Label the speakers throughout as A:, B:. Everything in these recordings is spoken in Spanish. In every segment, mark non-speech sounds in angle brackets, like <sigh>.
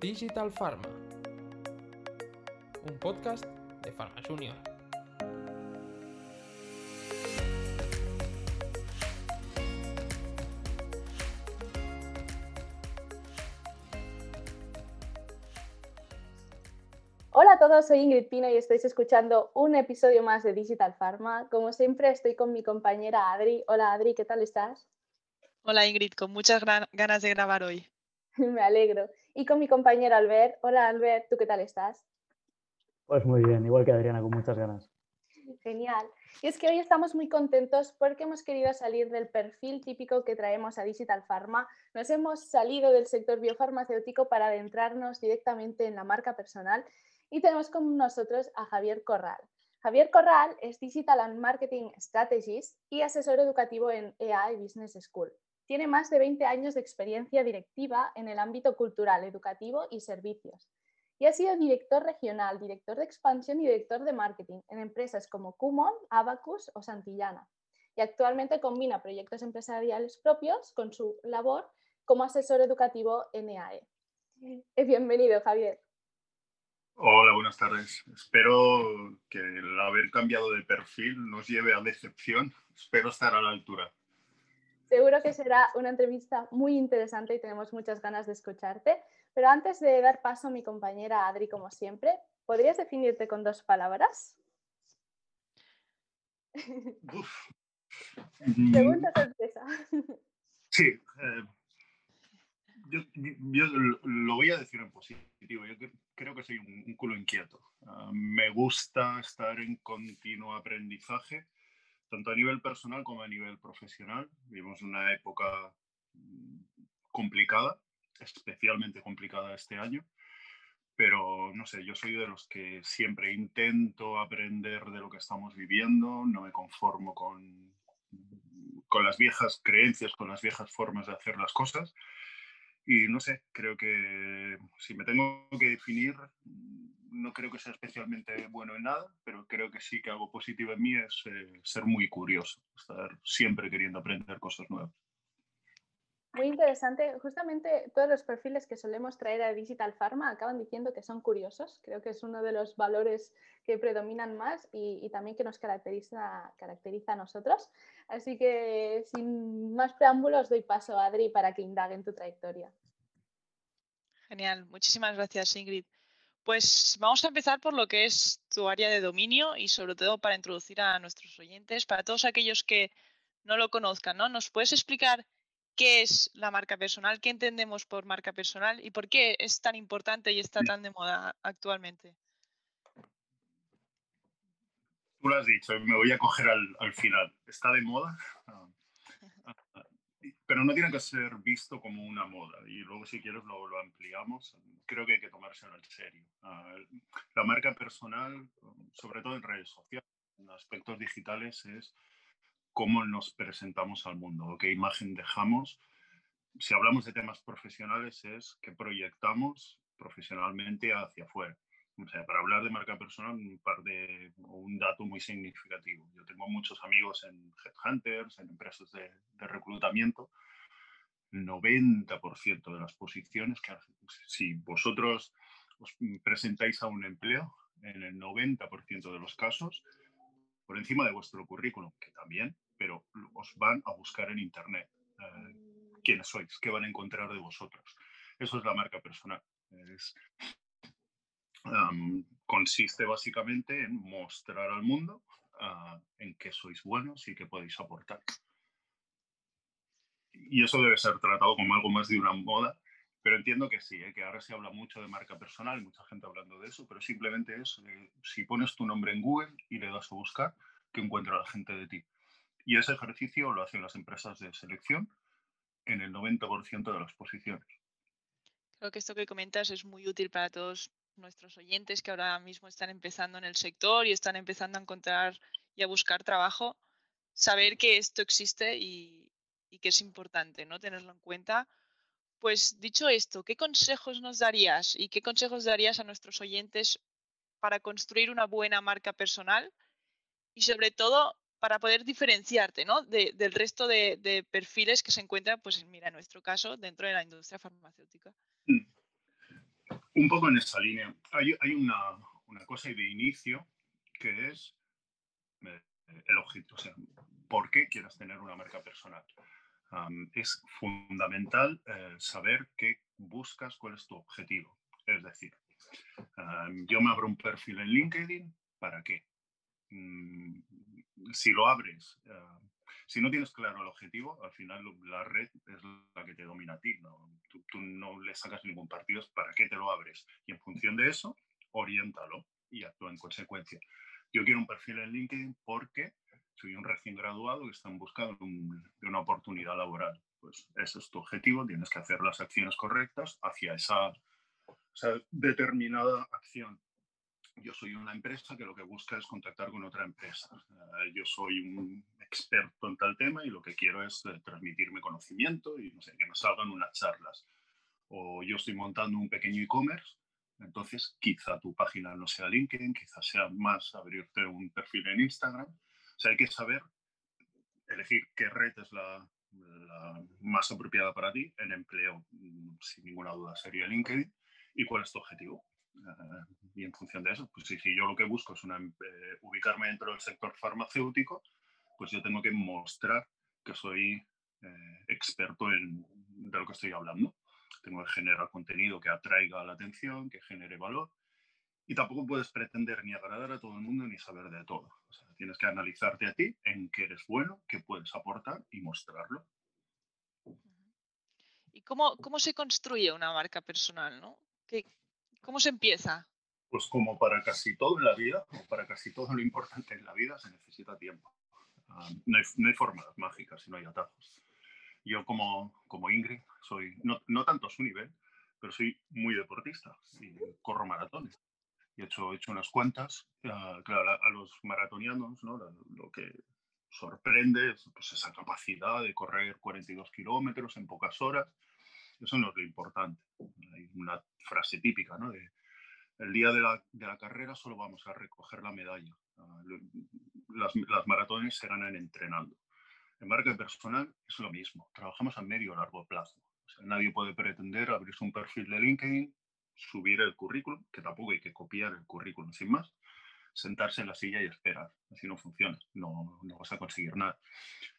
A: Digital Pharma, un podcast de Pharma Junior.
B: Hola a todos, soy Ingrid Pino y estáis escuchando un episodio más de Digital Pharma. Como siempre, estoy con mi compañera Adri. Hola Adri, ¿qué tal estás?
C: Hola Ingrid, con muchas ganas de grabar hoy. <laughs>
B: Me alegro. Y con mi compañero Albert. Hola Albert, ¿tú qué tal estás?
D: Pues muy bien, igual que Adriana, con muchas ganas.
B: Genial. Y es que hoy estamos muy contentos porque hemos querido salir del perfil típico que traemos a Digital Pharma. Nos hemos salido del sector biofarmacéutico para adentrarnos directamente en la marca personal y tenemos con nosotros a Javier Corral. Javier Corral es Digital and Marketing Strategist y asesor educativo en EA Business School. Tiene más de 20 años de experiencia directiva en el ámbito cultural, educativo y servicios. Y ha sido director regional, director de expansión y director de marketing en empresas como Kumon, Abacus o Santillana. Y actualmente combina proyectos empresariales propios con su labor como asesor educativo en EAE. Eh, bienvenido, Javier.
E: Hola, buenas tardes. Espero que el haber cambiado de perfil nos lleve a decepción. Espero estar a la altura.
B: Seguro que será una entrevista muy interesante y tenemos muchas ganas de escucharte. Pero antes de dar paso a mi compañera Adri, como siempre, ¿podrías definirte con dos palabras? <laughs> Pregunta sorpresa.
E: Sí. Eh, yo, lo voy a decir en positivo. Yo creo que soy un, culo inquieto. Ah, me gusta estar en continuo aprendizaje tanto a nivel personal como a nivel profesional. Vivimos una época mm, complicada, especialmente complicada este año, pero no sé, yo soy de los que siempre intento aprender de lo que estamos viviendo, no me conformo con, con las viejas creencias, con las viejas formas de hacer las cosas. Y no sé, creo que si me tengo que definir, no creo que sea especialmente bueno en nada, pero creo que sí que algo positivo en mí es eh, ser muy curioso, estar siempre queriendo aprender cosas nuevas.
B: Muy interesante. Justamente todos los perfiles que solemos traer a Digital Pharma acaban diciendo que son curiosos. Creo que es uno de los valores que predominan más y, también que nos caracteriza, caracteriza a nosotros. Así que sin más preámbulos doy paso a Adri para que indague en tu trayectoria.
C: Genial. Muchísimas gracias, Ingrid. Pues vamos a empezar por lo que es tu área de dominio y sobre todo para introducir a nuestros oyentes, para todos aquellos que no lo conozcan, ¿no? ¿Nos puedes explicar qué es la marca personal, qué entendemos por marca personal y por qué es tan importante y está tan de moda actualmente?
E: Tú lo has dicho, me voy a coger al, final. ¿Está de moda? pero no tiene que ser visto como una moda. Y luego, si quieres, lo, lo ampliamos. Creo que hay que tomárselo en serio. Ah, la marca personal, sobre todo en redes sociales, en aspectos digitales, es cómo nos presentamos al mundo, qué imagen dejamos. Si hablamos de temas profesionales, es qué proyectamos profesionalmente hacia afuera. O sea, para hablar de marca personal, un par de un dato muy significativo. Yo tengo muchos amigos en headhunters, en empresas de, de reclutamiento. 90% de las posiciones que si vosotros os presentáis a un empleo, en el 90% de los casos, por encima de vuestro currículum, que también, pero os van a buscar en Internet. Eh, ¿Quiénes sois? ¿Qué van a encontrar de vosotros? Eso es la marca personal. Consiste básicamente en mostrar al mundo ah, en qué sois buenos y qué podéis aportar. Y eso debe ser tratado como algo más de una moda, pero entiendo que sí, ¿eh? que ahora se habla mucho de marca personal, mucha gente hablando de eso, pero simplemente es, eh, si pones tu nombre en Google y le das a buscar, que encuentra la gente de ti. Y ese ejercicio lo hacen las empresas de selección en el 90% de las posiciones.
C: Creo que esto que comentas es muy útil para todos nuestros oyentes que ahora mismo están empezando en el sector y están empezando a encontrar y a buscar trabajo, saber que esto existe y, que es importante ¿no? tenerlo en cuenta. Pues dicho esto, ¿qué consejos nos darías y qué consejos darías a nuestros oyentes para construir una buena marca personal y sobre todo para poder diferenciarte ¿no? del resto de, perfiles que se encuentran, pues mira, en nuestro caso, dentro de la industria farmacéutica? Mm.
E: un poco en esa línea. Hay, hay una, una, cosa de inicio que es eh, el objetivo, o sea, ¿por qué quieras tener una marca personal? Es fundamental eh, saber qué buscas, cuál es tu objetivo. Es decir, yo me abro un perfil en LinkedIn, ¿para qué? Mm, si lo abres, uh, si no tienes claro el objetivo, al final la red es la que te domina a ti. ¿no? Tú, no le sacas ningún partido, ¿para qué te lo abres? Y en función de eso, oriéntalo y actúa en consecuencia. Yo quiero un perfil en LinkedIn porque soy un recién graduado que está en una oportunidad laboral. Pues ese es tu objetivo, tienes que hacer las acciones correctas hacia esa determinada acción yo soy una empresa que lo que busca es contactar con otra empresa. Uh, yo soy un experto en tal tema y lo que quiero es uh, transmitirme conocimiento y no sé, que me salgan unas charlas. O yo estoy montando un pequeño e-commerce, entonces quizá tu página no sea LinkedIn, quizá sea más abrirte un perfil en Instagram. O sea, hay que saber elegir qué red es la, la más apropiada para ti. En empleo, mm, sin ninguna duda, sería LinkedIn. ¿Y cuál es tu objetivo? Y en función de eso, pues si, yo lo que busco es una, eh, ubicarme dentro del sector farmacéutico, pues yo tengo que mostrar que soy eh, experto en de lo que estoy hablando. Tengo que generar contenido que atraiga la atención, que genere valor. Y tampoco puedes pretender ni agradar a todo el mundo ni saber de todo. O sea, tienes que analizarte a ti en qué eres bueno, qué puedes aportar y mostrarlo.
C: ¿Y cómo, cómo se construye una marca personal? ¿no? ¿Qué, ¿Cómo se empieza?
E: Pues como para casi todo en la vida, como para casi todo lo importante en la vida, se necesita tiempo. Uh, no, hay, no, hay, fórmulas mágicas y no hay atajos. Yo como, como Ingrid, soy, no, no, tanto a su nivel, pero soy muy deportista y corro maratones. He hecho, he hecho unas cuantas. Uh, claro, a, los maratonianos ¿no? lo, lo que sorprende es pues, esa capacidad de correr 42 kilómetros en pocas horas eso no es lo importante. Hay una frase típica, ¿no? De, el día de la, de la, carrera solo vamos a recoger la medalla. Las, las maratones serán en entrenando. En marca personal es lo mismo. Trabajamos a medio o largo plazo. O sea, nadie puede pretender abrirse un perfil de LinkedIn, subir el currículum, que tampoco hay que copiar el currículum sin más, sentarse en la silla y esperar. Así no funciona. No, no vas a conseguir nada.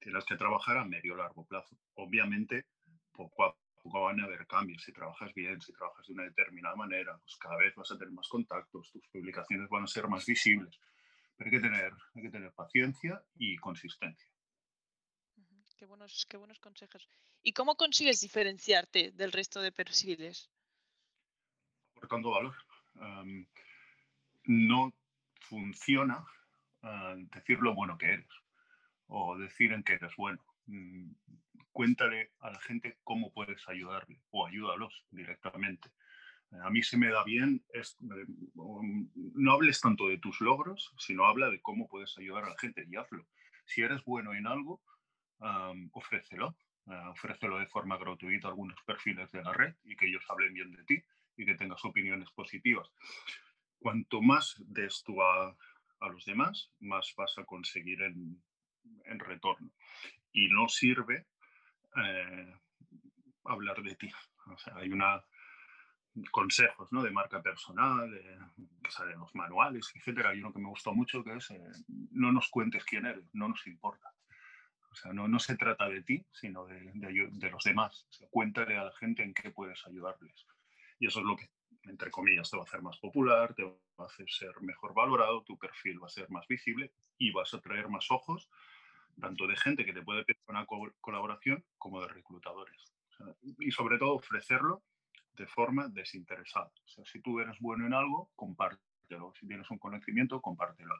E: Tienes que trabajar a medio o largo plazo. Obviamente, poco a poco van a haber cambios. Si trabajas bien, si trabajas de una determinada manera, pues cada vez vas a tener más contactos, tus publicaciones van a ser más visibles. Pero hay que tener, hay que tener paciencia y consistencia.
C: Qué buenos, qué buenos consejos. ¿Y cómo consigues diferenciarte del resto de perfiles?
E: Aportando valor. Um, no funciona uh, decir lo bueno que eres o decir en qué eres bueno. Mm, cuéntale a la gente cómo puedes ayudarle o ayúdalos directamente. A mí se me da bien, es, eh, um, no hables tanto de tus logros, sino habla de cómo puedes ayudar a la gente y hazlo. Si eres bueno en algo, ofrécelo. Uh, ofrécelo de forma gratuita a algunos perfiles de la red y que ellos hablen bien de ti y que tengas opiniones positivas. Cuanto más des tú a, los demás, más vas a conseguir en retorno. Y no sirve eh, hablar de ti. O sea, hay una consejos ¿no? de marca personal, de, que salen los manuales, etcétera. Hay uno que me gustó mucho que es eh, no nos cuentes quién eres, no nos importa. O sea, no, no se trata de ti, sino de, de, de los demás. O sea, cuéntale a la gente en qué puedes ayudarles. Y eso es lo que, entre comillas, te va a hacer más popular, te va a hacer ser mejor valorado, tu perfil va a ser más visible y vas a traer más ojos tanto de gente que te puede pedir una co colaboración como de reclutadores. Y sobre todo ofrecerlo de forma desinteresada. Si tú eres bueno en algo, compártelo. Si tienes un conocimiento, compártelo.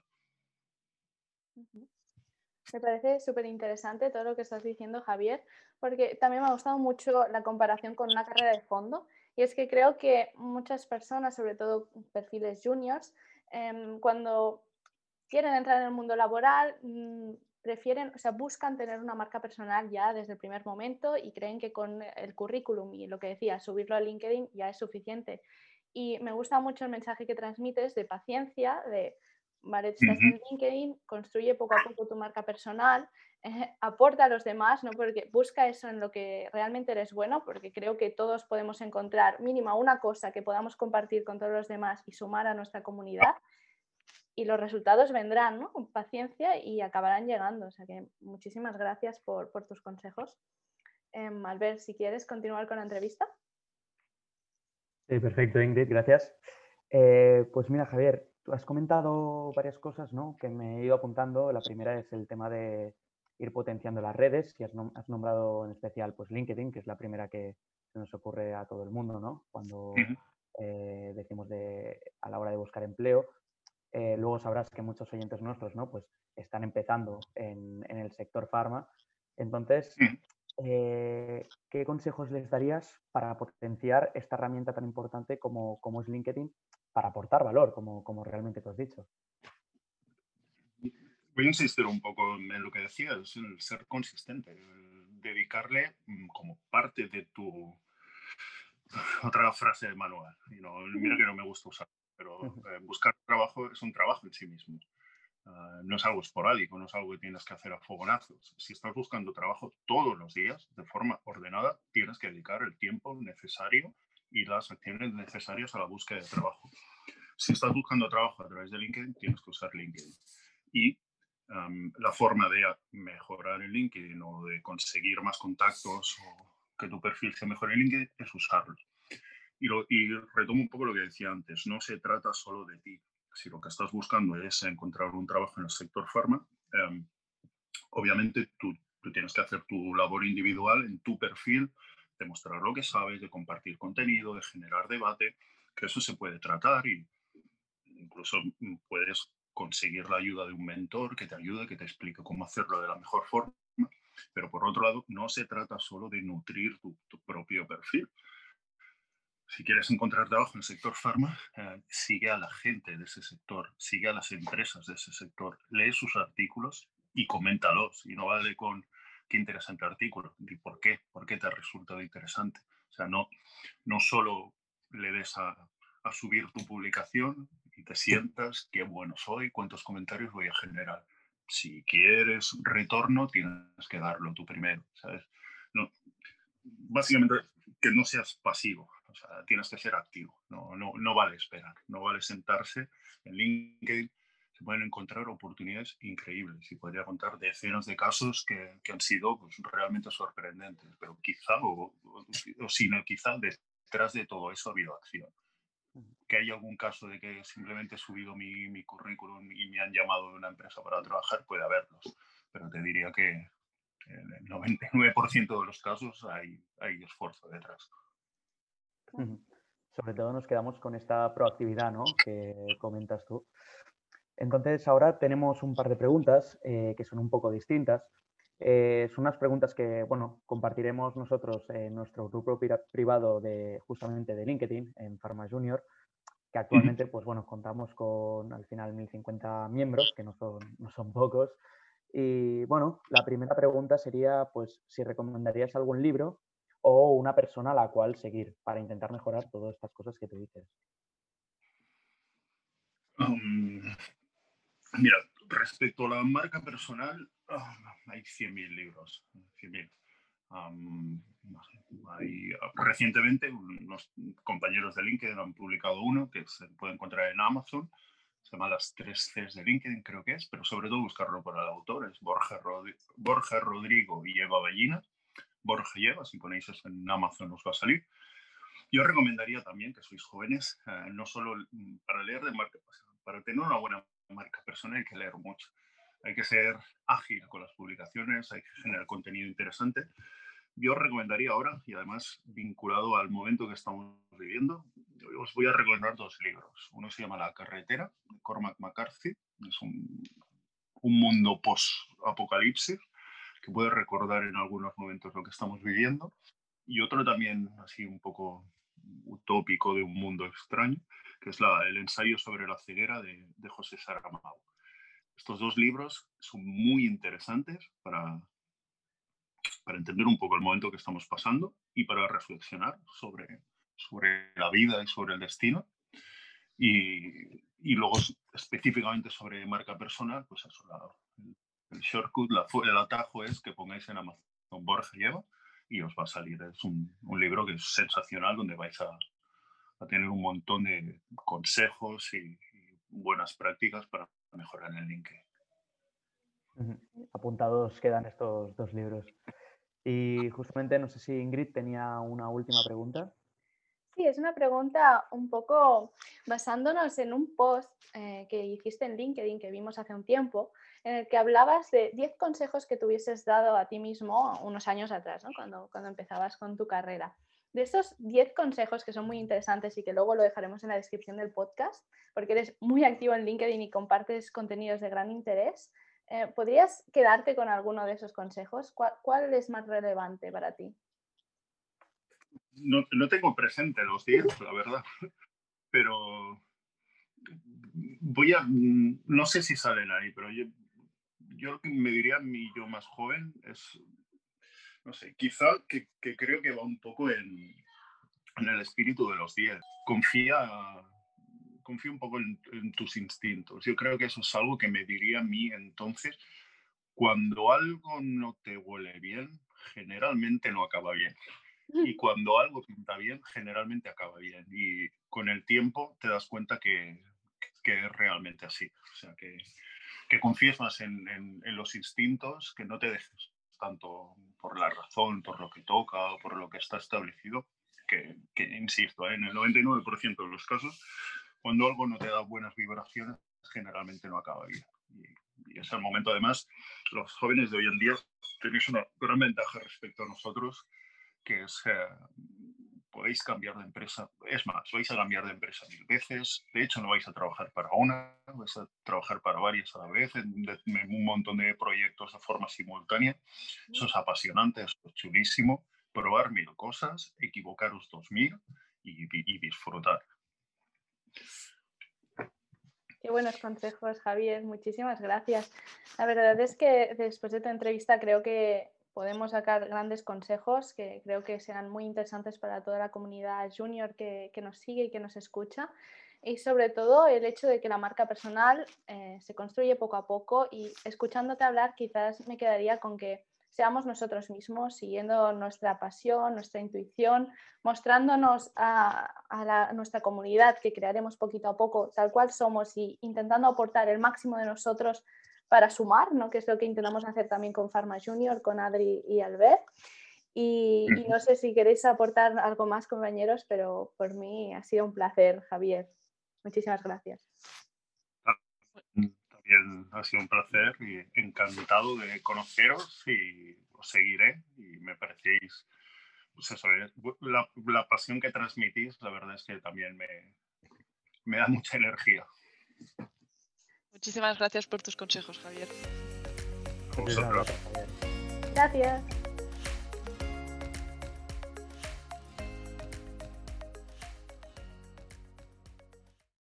B: Me parece súper interesante todo lo que estás diciendo, Javier, porque también me ha gustado mucho la comparación con una carrera de fondo. Y es que creo que muchas personas, sobre todo perfiles juniors, eh, cuando quieren entrar en el mundo laboral, mmm, prefieren, o sea, buscan tener una marca personal ya desde el primer momento y creen que con el currículum y lo que decía, subirlo a LinkedIn ya es suficiente. Y me gusta mucho el mensaje que transmites de paciencia, de ¿vale? Estás en LinkedIn, construye poco a poco tu marca personal, eh, aporta a los demás, ¿no? Porque busca eso en lo que realmente eres bueno, porque creo que todos podemos encontrar mínima una cosa que podamos compartir con todos los demás y sumar a nuestra comunidad y los resultados vendrán, ¿no? Con paciencia y acabarán llegando. O sea que muchísimas gracias por, tus consejos. Eh, Albert, si quieres continuar con la entrevista.
D: Sí, perfecto, Ingrid, gracias. Eh, pues mira, Javier, tú has comentado varias cosas ¿no? que me he ido apuntando. La primera es el tema de ir potenciando las redes, y has, nombrado en especial pues, LinkedIn, que es la primera que se nos ocurre a todo el mundo ¿no? cuando eh, decimos de, a la hora de buscar empleo. Eh, luego sabrás que muchos oyentes nuestros ¿no? pues están empezando en, el sector farma. Entonces, eh, ¿qué consejos les darías para potenciar esta herramienta tan importante como, como es LinkedIn para aportar valor, como, como realmente te has dicho?
E: Voy a insistir un poco en lo que decías, el ser consistente, dedicarle mm, como parte de tu otra frase de manual. mira que no me gusta usar pero eh, buscar trabajo es un trabajo en sí mismo. Ah, no es algo esporádico, no es algo que tienes que hacer a fogonazos. Si estás buscando trabajo todos los días de forma ordenada, tienes que dedicar el tiempo necesario y las acciones necesarias a la búsqueda de trabajo. Si estás buscando trabajo a través de LinkedIn, tienes que usar LinkedIn. Y la forma de mejorar el LinkedIn o de conseguir más contactos o que tu perfil se mejore en LinkedIn es usarlo. Y, retomo un poco lo que decía antes, no se trata solo de ti. Si lo que estás buscando es encontrar un trabajo en el sector farma, em, obviamente tú, tú, tienes que hacer tu labor individual en tu perfil, demostrar lo que sabes, de compartir contenido, de generar debate, que eso se puede tratar y incluso puedes conseguir la ayuda de un mentor que te ayude, que te explique cómo hacerlo de la mejor forma. Pero por otro lado, no se trata solo de nutrir tu, tu propio perfil, si quieres encontrar trabajo en el sector farma, eh, sigue a la gente de ese sector, sigue a las empresas de ese sector, lee sus artículos y coméntalos. Y no vale con qué interesante artículo, y por qué, por qué te ha resultado interesante. O sea, no, no solo le des a, a subir tu publicación y te sientas, qué bueno soy, cuántos comentarios voy a generar. Si quieres retorno, tienes que darlo tú primero, ¿sabes? No, básicamente, que no seas pasivo, o sea, tienes que ser activo, no, no, no vale esperar, no vale sentarse en LinkedIn. Se pueden encontrar oportunidades increíbles y podría contar decenas de casos que, que han sido pues, realmente sorprendentes, pero quizá, o, o, o si no, quizá detrás de todo eso ha habido acción que hay algún caso de que simplemente he subido mi, mi, currículum y me han llamado de una empresa para trabajar, puede haberlos. Pero te diría que en el 99% de los casos hay, hay esfuerzo detrás.
D: Sobre todo nos quedamos con esta proactividad ¿no? que comentas tú. Entonces, ahora tenemos un par de preguntas eh, que son un poco distintas. Eh, son unas preguntas que, bueno, compartiremos nosotros en nuestro grupo privado de justamente de LinkedIn en Pharma Junior, que actualmente, pues bueno, contamos con al final 1050 miembros, que no son, no son pocos. Y bueno, la primera pregunta sería, pues, si recomendarías algún libro o una persona a la cual seguir para intentar mejorar todas estas cosas que te dices?
E: mira, respecto a la marca personal, ah, hay 100.000 libros. 100.000. recientemente unos compañeros de LinkedIn han publicado uno que se puede encontrar en Amazon, se llama Las tres Cs de LinkedIn, creo que es, pero sobre todo buscarlo por el autor, es Borja, Borja Rodrigo y Eva Ballina. Borja lleva, si ponéis eso en Amazon os va a salir. Yo recomendaría también que sois jóvenes, eh, no solo para leer de marca, para tener una buena marca personal hay que leer mucho. Hay que ser ágil con las publicaciones, hay que generar contenido interesante. Yo recomendaría ahora, y además vinculado al momento que estamos viviendo, os voy a recomendar dos libros. Uno se llama La carretera, de Cormac McCarthy. Es un, un mundo post-apocalipsis que puede recordar en algunos momentos lo que estamos viviendo, y otro también así un poco utópico de un mundo extraño, que es la, el ensayo sobre la ceguera de, de José Saramago. Estos dos libros son muy interesantes para, para entender un poco el momento que estamos pasando y para reflexionar sobre, sobre la vida y sobre el destino. Y, y luego específicamente sobre marca personal, pues eso, el shortcut, la, el atajo es que pongáis en Amazon Borja lleva y os va a salir. Es un, libro que es sensacional donde vais a, tener un montón de consejos y, buenas prácticas para mejorar el LinkedIn.
D: Apuntados quedan estos dos libros. Y justamente no sé si Ingrid tenía una última pregunta.
B: Sí, es una pregunta un poco basándonos en un post eh, que hiciste en LinkedIn que vimos hace un tiempo, en el que hablabas de 10 consejos que te hubieses dado a ti mismo unos años atrás, ¿no? cuando, cuando empezabas con tu carrera. De esos 10 consejos que son muy interesantes y que luego lo dejaremos en la descripción del podcast, porque eres muy activo en LinkedIn y compartes contenidos de gran interés, eh, ¿podrías quedarte con alguno de esos consejos? ¿Cuál, ¿Cuál es más relevante para ti?
E: No, no, tengo presente los 10, la verdad, pero voy a, no sé si salen ahí, pero yo, yo lo que me diría a mí yo más joven es, no sé, quizá que, que creo que va un poco en, en, el espíritu de los 10. Confía, confía un poco en, en tus instintos. Yo creo que eso es algo que me diría a mí entonces, cuando algo no te huele bien, generalmente no acaba bien. Y <laughs> cuando algo pinta bien, generalmente acaba bien. Y con el tiempo te das cuenta que, que es realmente así. O sea, que, que confíes más en, en, en, los instintos, que no te dejes tanto por la razón, por lo que toca o por lo que está establecido, que, que insisto, ¿eh? en el 99% de los casos, cuando algo no te da buenas vibraciones, generalmente no acaba bien. Y, y es el momento, además, los jóvenes de hoy en día tenéis una gran ventaja respecto a nosotros, que es, eh, podéis cambiar de empresa, es más, vais a cambiar de empresa mil veces, de hecho no vais a trabajar para una, vais a trabajar para varias a la vez, en, en un montón de proyectos de forma simultánea, eso es apasionante, eso es chulísimo, probar mil cosas, equivocaros dos mil y, y, y disfrutar.
B: Qué buenos consejos, Javier. Muchísimas gracias. La verdad es que después de tu entrevista creo que podemos sacar grandes consejos que creo que serán muy interesantes para toda la comunidad junior que, que nos sigue y que nos escucha. Y sobre todo el hecho de que la marca personal eh, se construye poco a poco y escuchándote hablar quizás me quedaría con que seamos nosotros mismos, siguiendo nuestra pasión, nuestra intuición, mostrándonos a, a, la, nuestra comunidad que crearemos poquito a poco, tal cual somos y intentando aportar el máximo de nosotros para sumar, ¿no? que es lo que intentamos hacer también con Pharma Junior, con Adri y Albert. Y, y, no sé si queréis aportar algo más, compañeros, pero por mí ha sido un placer, Javier. Muchísimas gracias.
E: También ha sido un placer y encantado de conoceros y os seguiré y me parecéis, pues eso, eh, la, la pasión que transmitís, la verdad es que también me, me da mucha energía.
C: Muchísimas gracias por tus consejos, Javier.
E: Vosotros.
B: Gracias.